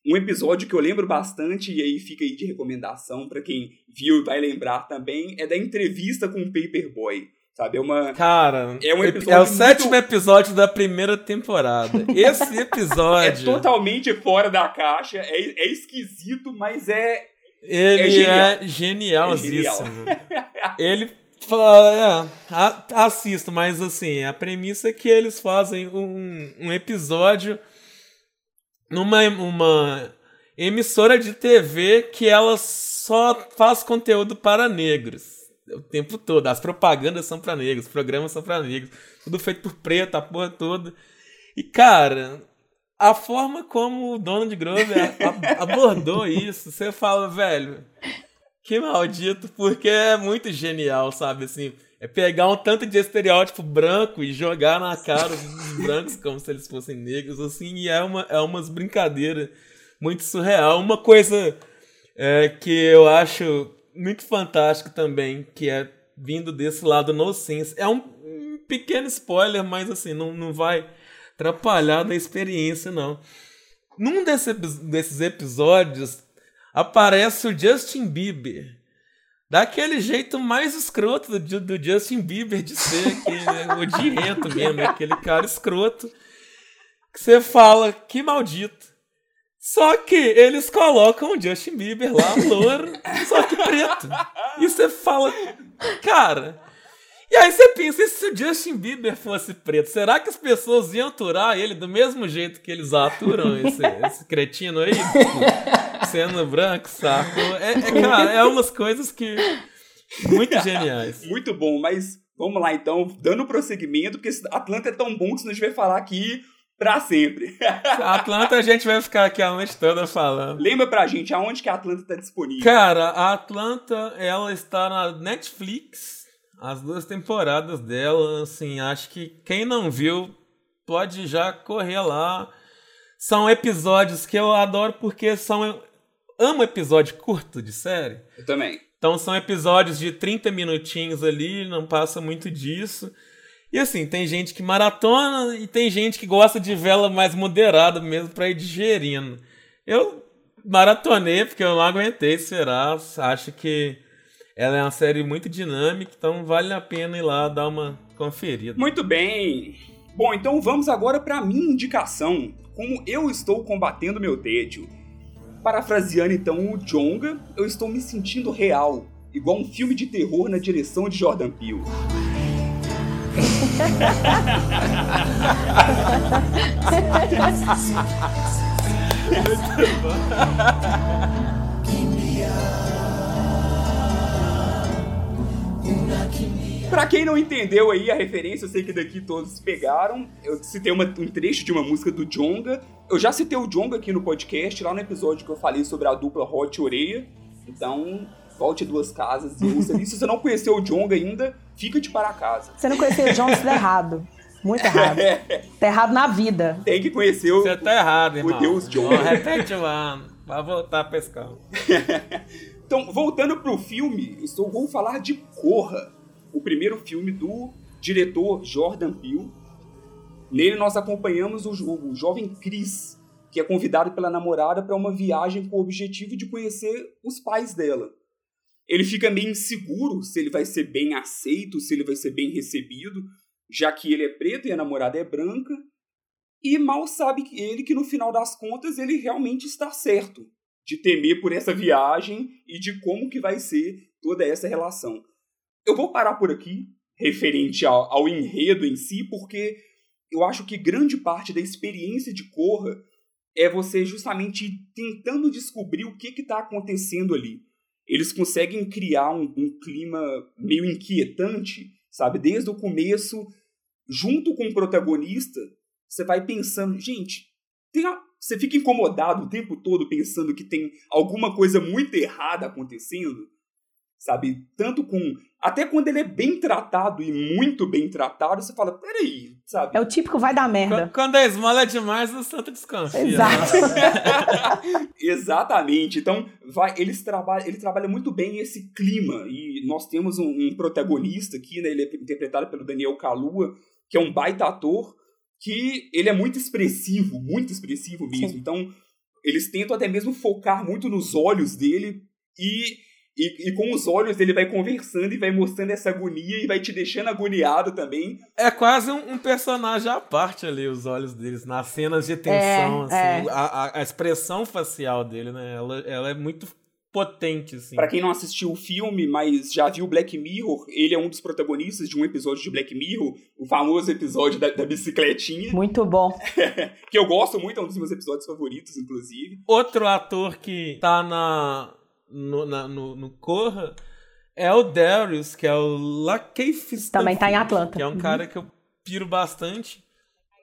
Um episódio que eu lembro bastante, e aí fica aí de recomendação para quem viu e vai lembrar também, é da entrevista com o Paperboy. Sabe, é uma. Cara, é, um episódio é o muito... sétimo episódio da primeira temporada. Esse episódio. é totalmente fora da caixa, é, é esquisito, mas é ele é, genial. é genialzíssimo. É. Ele fala, é, assisto, mas assim, a premissa é que eles fazem um, um episódio numa uma emissora de TV que ela só faz conteúdo para negros. O tempo todo. As propagandas são para negros, os programas são para negros. Tudo feito por preto, a porra toda. E, cara, a forma como o Donald Grover abordou isso, você fala, velho, que maldito, porque é muito genial, sabe? Assim, é pegar um tanto de estereótipo branco e jogar na cara dos brancos como se eles fossem negros, assim, e é, uma, é umas brincadeiras muito surreal. Uma coisa é, que eu acho muito fantástico também, que é vindo desse lado no sense, é um pequeno spoiler, mas assim, não, não vai atrapalhar da experiência, não. Num desse, desses episódios, aparece o Justin Bieber. Daquele jeito mais escroto do, do Justin Bieber de ser, aquele, odiento mesmo, aquele cara escroto. Que você fala, que maldito. Só que eles colocam o Justin Bieber lá, louro, só que preto. E você fala, cara, e aí você pensa, e se o Justin Bieber fosse preto, será que as pessoas iam aturar ele do mesmo jeito que eles aturam esse, esse cretino aí? Sendo branco, saco? É, é, cara, é umas coisas que. Muito geniais. Muito bom, mas vamos lá então, dando prosseguimento, porque Atlanta é tão bom que a gente vai falar aqui pra sempre. Atlanta a gente vai ficar aqui a noite toda falando. Lembra pra gente aonde que a Atlanta tá disponível? Cara, a Atlanta, ela está na Netflix as duas temporadas dela, assim, acho que quem não viu pode já correr lá. São episódios que eu adoro porque são. Amo episódio curto de série. Eu também. Então são episódios de 30 minutinhos ali, não passa muito disso. E assim, tem gente que maratona e tem gente que gosta de vela mais moderada mesmo para ir digerindo. Eu maratonei porque eu não aguentei esperar. Acho que ela é uma série muito dinâmica, então vale a pena ir lá dar uma conferida. Muito bem. Bom, então vamos agora para a minha indicação, como eu estou combatendo meu tédio. Parafraseando então o Jonga, eu estou me sentindo real, igual um filme de terror na direção de Jordan Peele. Muito bom. Pra quem não entendeu aí a referência, eu sei que daqui todos pegaram. Eu citei uma, um trecho de uma música do Jonga. Eu já citei o Jonga aqui no podcast, lá no episódio que eu falei sobre a dupla Hot e Oreia. Então, volte duas casas e ouça ali. Se você não conheceu o Jonga ainda, fica de para casa. Você não conheceu o Jonga, você tá errado. Muito errado. tá errado na vida. Tem que conhecer o. Você tá errado, irmão. O Deus Jonga. repete lá. Vai voltar a pescar. então, voltando pro filme, estou, vou falar de Corra o primeiro filme do diretor Jordan Peele. Nele nós acompanhamos o, o jovem Chris, que é convidado pela namorada para uma viagem com o objetivo de conhecer os pais dela. Ele fica meio inseguro se ele vai ser bem aceito, se ele vai ser bem recebido, já que ele é preto e a namorada é branca. E mal sabe ele que no final das contas ele realmente está certo de temer por essa viagem e de como que vai ser toda essa relação. Eu vou parar por aqui, referente ao, ao enredo em si, porque eu acho que grande parte da experiência de Corra é você justamente tentando descobrir o que está acontecendo ali. eles conseguem criar um, um clima meio inquietante, sabe? Desde o começo, junto com o protagonista, você vai pensando, gente, a... você fica incomodado o tempo todo pensando que tem alguma coisa muito errada acontecendo, sabe? Tanto com. Até quando ele é bem tratado e muito bem tratado, você fala, peraí, sabe? É o típico vai dar merda. Quando a esmola é demais, o santo descansa. Exato. Exatamente. Então, vai, eles trabalham, ele trabalha muito bem esse clima. E nós temos um, um protagonista aqui, né? Ele é interpretado pelo Daniel Kalua, que é um baita ator, que ele é muito expressivo, muito expressivo mesmo. Sim. Então, eles tentam até mesmo focar muito nos olhos dele e e, e, com os olhos ele vai conversando e vai mostrando essa agonia e vai te deixando agoniado também. É quase um, um personagem à parte ali, os olhos deles, nas cenas de tensão, é, assim. É. A, a, expressão facial dele, né? Ela, ela é muito potente, assim. Pra quem não assistiu o filme, mas já viu Black Mirror, ele é um dos protagonistas de um episódio de Black Mirror, o famoso episódio da, da bicicletinha. Muito bom. que eu gosto muito, é um dos meus episódios favoritos, inclusive. Outro ator que tá na no, na, no, no Corra é o Darius, que é o Lakeith Também tá em Atlanta. Que é um uhum. cara que eu piro bastante.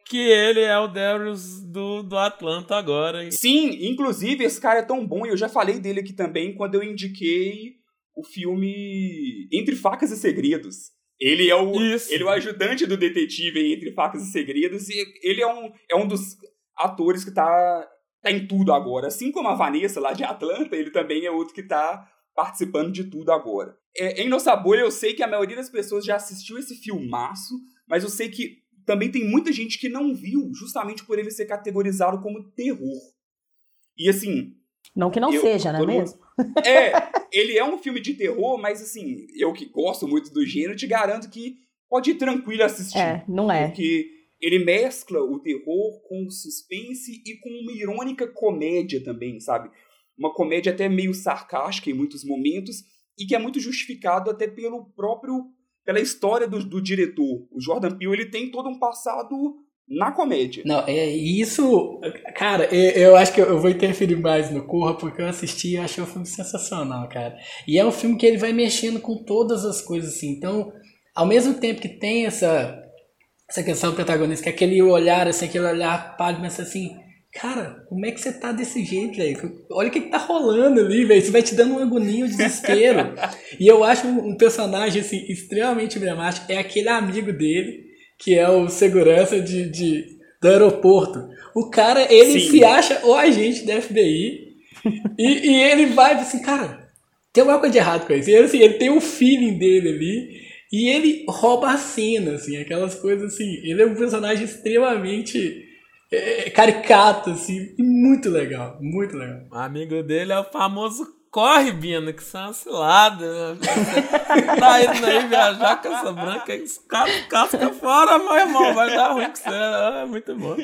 Que ele é o Darius do, do Atlanta agora. Sim, inclusive esse cara é tão bom, e eu já falei dele aqui também quando eu indiquei o filme Entre Facas e Segredos. Ele é o, ele é o ajudante do detetive Entre Facas e Segredos, e ele é um, é um dos atores que tá tá em tudo agora. Assim como a Vanessa lá de Atlanta, ele também é outro que tá participando de tudo agora. É, em Nossa Bolha, eu sei que a maioria das pessoas já assistiu esse filmaço, mas eu sei que também tem muita gente que não viu, justamente por ele ser categorizado como terror. E assim. Não que não eu, seja, não é mesmo? É, ele é um filme de terror, mas assim, eu que gosto muito do gênero, te garanto que pode ir tranquilo assistir. É, não é. Porque ele mescla o terror com o suspense e com uma irônica comédia também, sabe? Uma comédia até meio sarcástica em muitos momentos e que é muito justificado até pelo próprio pela história do, do diretor. O Jordan Peele ele tem todo um passado na comédia. Não, é isso, cara, eu acho que eu vou interferir mais no Corra porque eu assisti e achei o filme sensacional, cara. E é um filme que ele vai mexendo com todas as coisas assim. Então, ao mesmo tempo que tem essa essa questão do protagonista, que é aquele olhar, assim, aquele olhar pálido, mas assim, cara, como é que você tá desse jeito, velho? Olha o que, que tá rolando ali, velho. Isso vai te dando uma agonia, um desespero. e eu acho um, personagem, assim, extremamente emblemático. É aquele amigo dele, que é o segurança de, de do aeroporto. O cara, ele Sim. se acha o agente da FBI. e, e ele vai assim, cara, tem alguma coisa de errado com isso. E ele, assim, ele tem o um feeling dele ali. E ele rouba a cena, assim, aquelas coisas assim. Ele é um personagem extremamente é, caricato, assim, e muito legal, muito legal. O amigo dele é o famoso corre, Bina, que são ciladas. Né? tá indo aí viajar com essa branca, casca fora, meu irmão, vai dar ruim com você. É muito bom.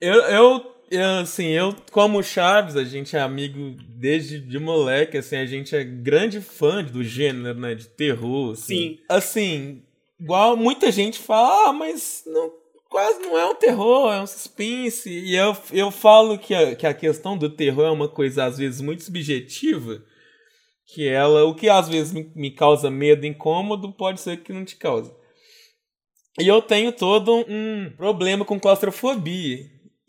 Eu eu, assim, eu, como Chaves, a gente é amigo desde de moleque, assim, a gente é grande fã do gênero, né, de terror, assim. Sim. Assim, igual muita gente fala, ah, mas não, quase não é um terror, é um suspense. E eu, eu falo que a, que a questão do terror é uma coisa, às vezes, muito subjetiva, que ela, o que às vezes me, me causa medo, incômodo, pode ser que não te cause. E eu tenho todo um problema com claustrofobia.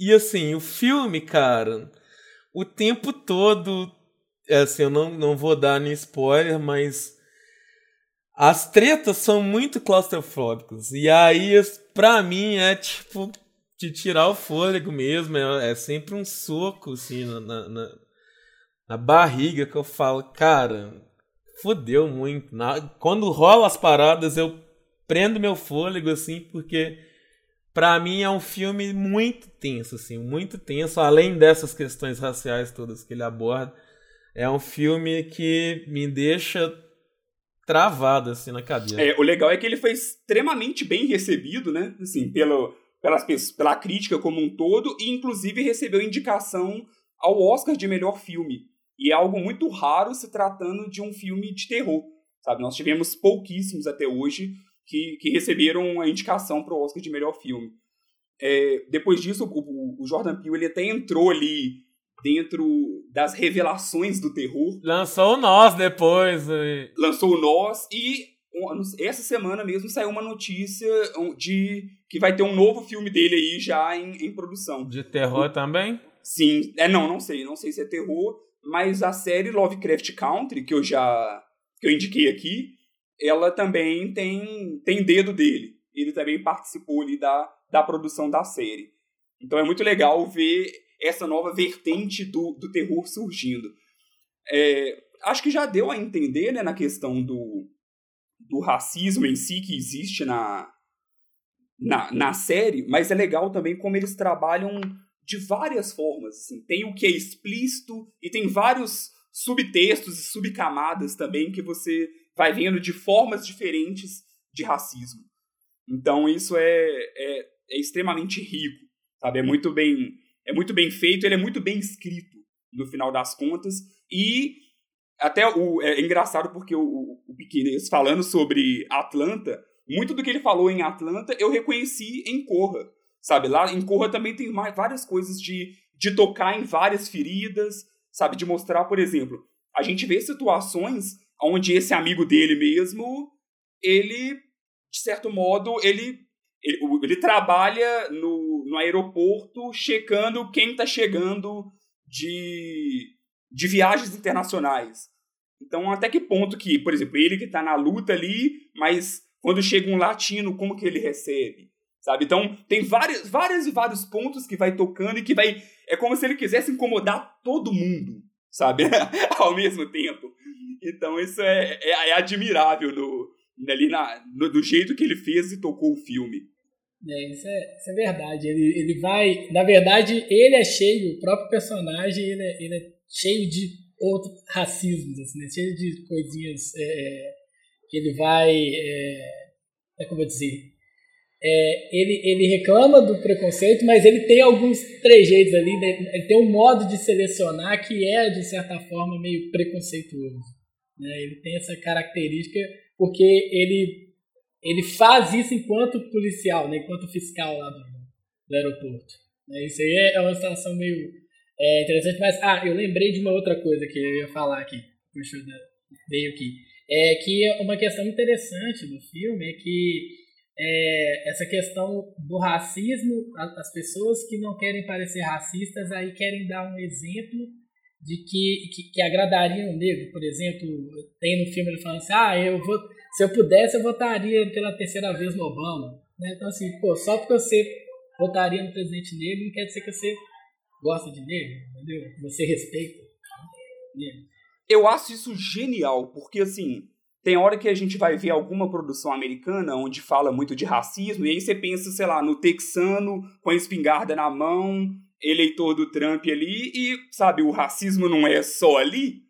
E assim, o filme, cara, o tempo todo. É assim, eu não, não vou dar nem spoiler, mas. As tretas são muito claustrofóbicas. E aí, pra mim, é tipo. De tirar o fôlego mesmo. É, é sempre um soco, assim, na, na, na barriga que eu falo, cara, fodeu muito. Na, quando rola as paradas, eu prendo meu fôlego, assim, porque para mim é um filme muito tenso, assim, muito tenso, além dessas questões raciais todas que ele aborda. É um filme que me deixa travado assim na cadeira. É, o legal é que ele foi extremamente bem recebido, né? Assim, pelo, pelas, pela crítica como um todo, e inclusive recebeu indicação ao Oscar de melhor filme. E é algo muito raro se tratando de um filme de terror, sabe? Nós tivemos pouquíssimos até hoje que, que receberam a indicação para o Oscar de melhor filme. É, depois disso, o, o, Jordan Peele ele até entrou ali dentro das revelações do terror. Lançou o Nós depois. E... Lançou o Nós e essa semana mesmo saiu uma notícia de que vai ter um novo filme dele aí já em, em produção. De terror o, também? Sim. É, não, não sei. Não sei se é terror, mas a série Lovecraft Country, que eu já que eu indiquei aqui, ela também tem, tem dedo dele. Ele também participou ali da, da produção da série. Então é muito legal ver essa nova vertente do, do terror surgindo. É, acho que já deu a entender né, na questão do, do racismo em si que existe na, na, na série, mas é legal também como eles trabalham de várias formas. Assim. Tem o que é explícito e tem vários subtextos e subcamadas também que você vai vendo de formas diferentes de racismo. Então isso é, é, é extremamente rico, sabe? É muito bem é muito bem feito, ele é muito bem escrito no final das contas e até o, é engraçado porque o, o Piqueires falando sobre Atlanta, muito do que ele falou em Atlanta eu reconheci em Corra, sabe? Lá em Corra também tem várias coisas de, de tocar em várias feridas, sabe? De mostrar, por exemplo, a gente vê situações onde esse amigo dele mesmo, ele, de certo modo, ele, ele, ele trabalha no, no aeroporto checando quem está chegando de, de viagens internacionais. Então, até que ponto que, por exemplo, ele que está na luta ali, mas quando chega um latino, como que ele recebe? Sabe? Então, tem várias, várias e vários pontos que vai tocando e que vai. É como se ele quisesse incomodar todo mundo, sabe? Ao mesmo tempo. Então, isso é, é, é admirável no, ali na, no, do jeito que ele fez e tocou o filme. É, isso é, isso é verdade. Ele, ele vai. Na verdade, ele é cheio, o próprio personagem, ele é, ele é cheio de outros racismos, assim, né? cheio de coisinhas é, que ele vai. É, é como eu dizer? É, ele, ele reclama do preconceito, mas ele tem alguns trejeitos ali, né? ele tem um modo de selecionar que é, de certa forma, meio preconceituoso. Né? Ele tem essa característica porque ele, ele faz isso enquanto policial, né? enquanto fiscal lá do, do aeroporto. Né? Isso aí é uma situação meio é, interessante, mas ah, eu lembrei de uma outra coisa que eu ia falar aqui, puxa, veio aqui. É que uma questão interessante do filme é que é, essa questão do racismo, as pessoas que não querem parecer racistas aí querem dar um exemplo de que, que, que agradaria um negro, por exemplo, tem no filme ele falando assim, ah, eu vou, se eu pudesse eu votaria pela terceira vez no Obama, né? Então assim, pô, só porque você votaria no presidente negro não quer dizer que você gosta de negro, entendeu? Você respeita negro. Eu acho isso genial, porque assim, tem hora que a gente vai ver alguma produção americana onde fala muito de racismo, e aí você pensa, sei lá, no texano com a espingarda na mão, eleitor do Trump ali, e, sabe, o racismo não é só ali,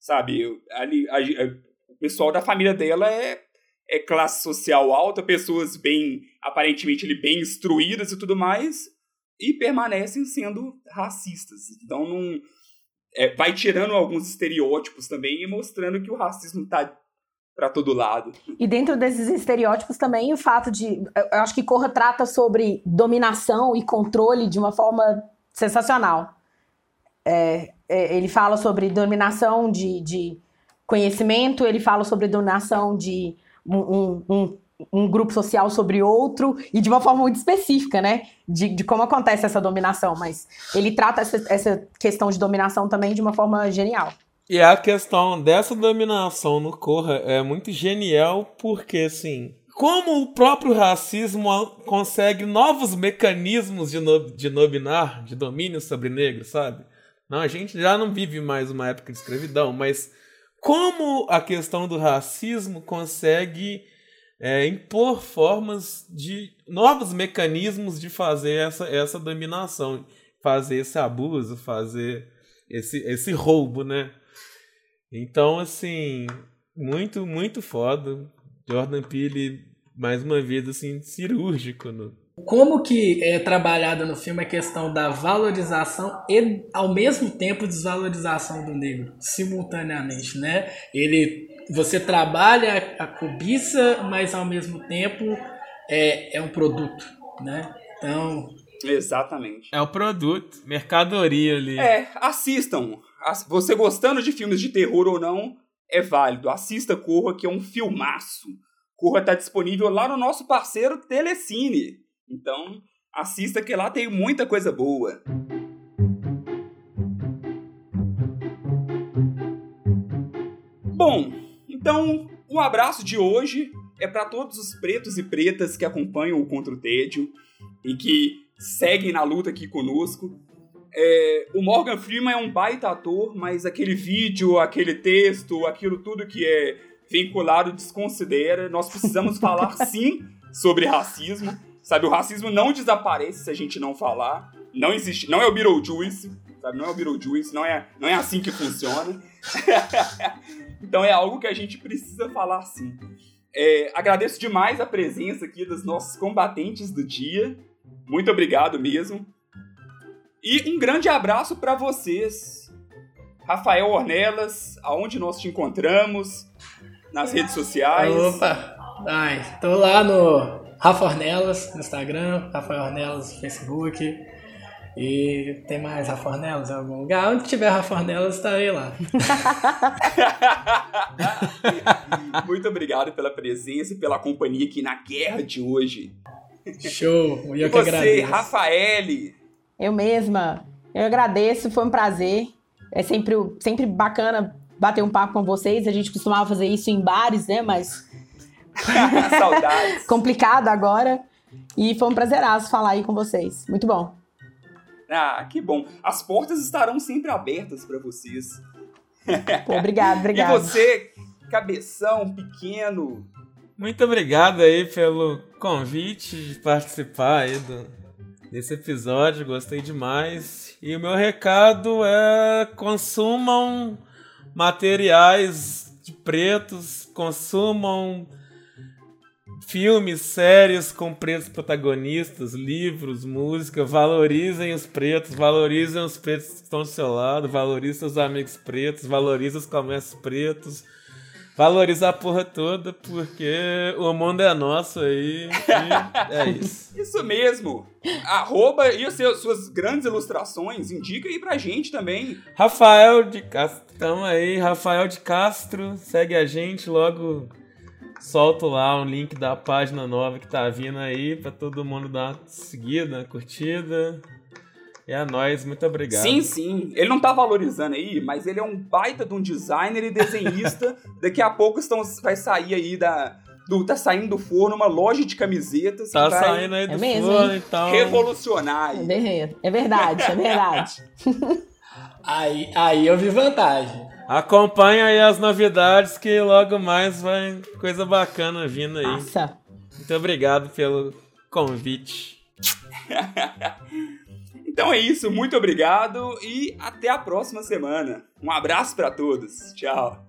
sabe? Ali, a, a, o pessoal da família dela é, é classe social alta, pessoas bem, aparentemente, bem instruídas e tudo mais, e permanecem sendo racistas. Então, não. É, vai tirando alguns estereótipos também e mostrando que o racismo está para todo lado. E dentro desses estereótipos também o fato de. Eu acho que Corra trata sobre dominação e controle de uma forma sensacional. É, é, ele fala sobre dominação de, de, conhecimento, ele fala sobre dominação de um, um, um, grupo social sobre outro, e de uma forma muito específica, né? De, de como acontece essa dominação. Mas ele trata essa, essa questão de dominação também de uma forma genial. E a questão dessa dominação no Corra é muito genial porque, assim, como o próprio racismo consegue novos mecanismos de, no, de dominar, de domínio sobre negros, sabe? Não, a gente já não vive mais uma época de escravidão, mas como a questão do racismo consegue é, impor formas de novos mecanismos de fazer essa, essa dominação, fazer esse abuso, fazer esse, esse roubo, né? Então, assim, muito, muito foda. Jordan Peele, mais uma vez, assim, cirúrgico. No... Como que é trabalhada no filme a questão da valorização e, ao mesmo tempo, desvalorização do negro, simultaneamente, né? Ele, você trabalha a cobiça, mas, ao mesmo tempo, é, é um produto, né? Então, Exatamente. É o produto, mercadoria ali. É, assistam. Você gostando de filmes de terror ou não, é válido. Assista Corra, que é um filmaço. Corra tá disponível lá no nosso parceiro Telecine. Então, assista que lá tem muita coisa boa. Bom, então o abraço de hoje é para todos os pretos e pretas que acompanham o Contra o Tédio e que seguem na luta aqui conosco. É, o Morgan Freeman é um baita ator, mas aquele vídeo, aquele texto, aquilo tudo que é vinculado desconsidera. Nós precisamos falar sim sobre racismo. Sabe, o racismo não desaparece se a gente não falar. Não existe, não é o Beetlejuice, sabe? Não é o Beetlejuice, não é, não é assim que funciona. então é algo que a gente precisa falar sim. É, agradeço demais a presença aqui dos nossos combatentes do dia. Muito obrigado mesmo. E um grande abraço para vocês. Rafael Ornelas, aonde nós te encontramos? Nas redes sociais. Opa! Ai, tô lá no Rafa Ornelas no Instagram, Rafael Ornelas no Facebook. E tem mais Rafa Ornelas em algum lugar? Onde tiver Rafa Ornelas, estarei lá. Muito obrigado pela presença e pela companhia aqui na guerra de hoje. Show! Eu e que você, agradeço. Rafaele? Eu mesma. Eu agradeço, foi um prazer. É sempre, sempre bacana bater um papo com vocês. A gente costumava fazer isso em bares, né? Mas. Saudades. Complicado agora. E foi um prazeraço falar aí com vocês. Muito bom. Ah, que bom. As portas estarão sempre abertas para vocês. Obrigado, obrigado. E você, cabeção pequeno. Muito obrigado aí pelo convite de participar aí do, desse episódio, gostei demais. E o meu recado é consumam materiais de pretos, consumam filmes, séries com pretos protagonistas, livros, música, valorizem os pretos, valorizem os pretos que estão do seu lado, valorizem seus amigos pretos, valorizem os comércios pretos valorizar a porra toda, porque o mundo é nosso aí. é isso. Isso mesmo. Arroba e as suas grandes ilustrações, indica aí pra gente também. Rafael de Castro, tamo aí, Rafael de Castro, segue a gente, logo solto lá um link da página nova que tá vindo aí pra todo mundo dar uma seguida, uma curtida. É a nós, muito obrigado. Sim, sim. Ele não tá valorizando aí, mas ele é um baita de um designer e desenhista. Daqui a pouco estão, vai sair aí da. Do, tá saindo do forno uma loja de camisetas. Tá saindo aí do é mesmo, forno e tal. Revolucionar. É, é verdade, é verdade. aí, aí eu vi vantagem. Acompanha aí as novidades que logo mais vai coisa bacana vindo aí. Nossa. Muito obrigado pelo convite. Então é isso, muito obrigado e até a próxima semana. Um abraço para todos. Tchau.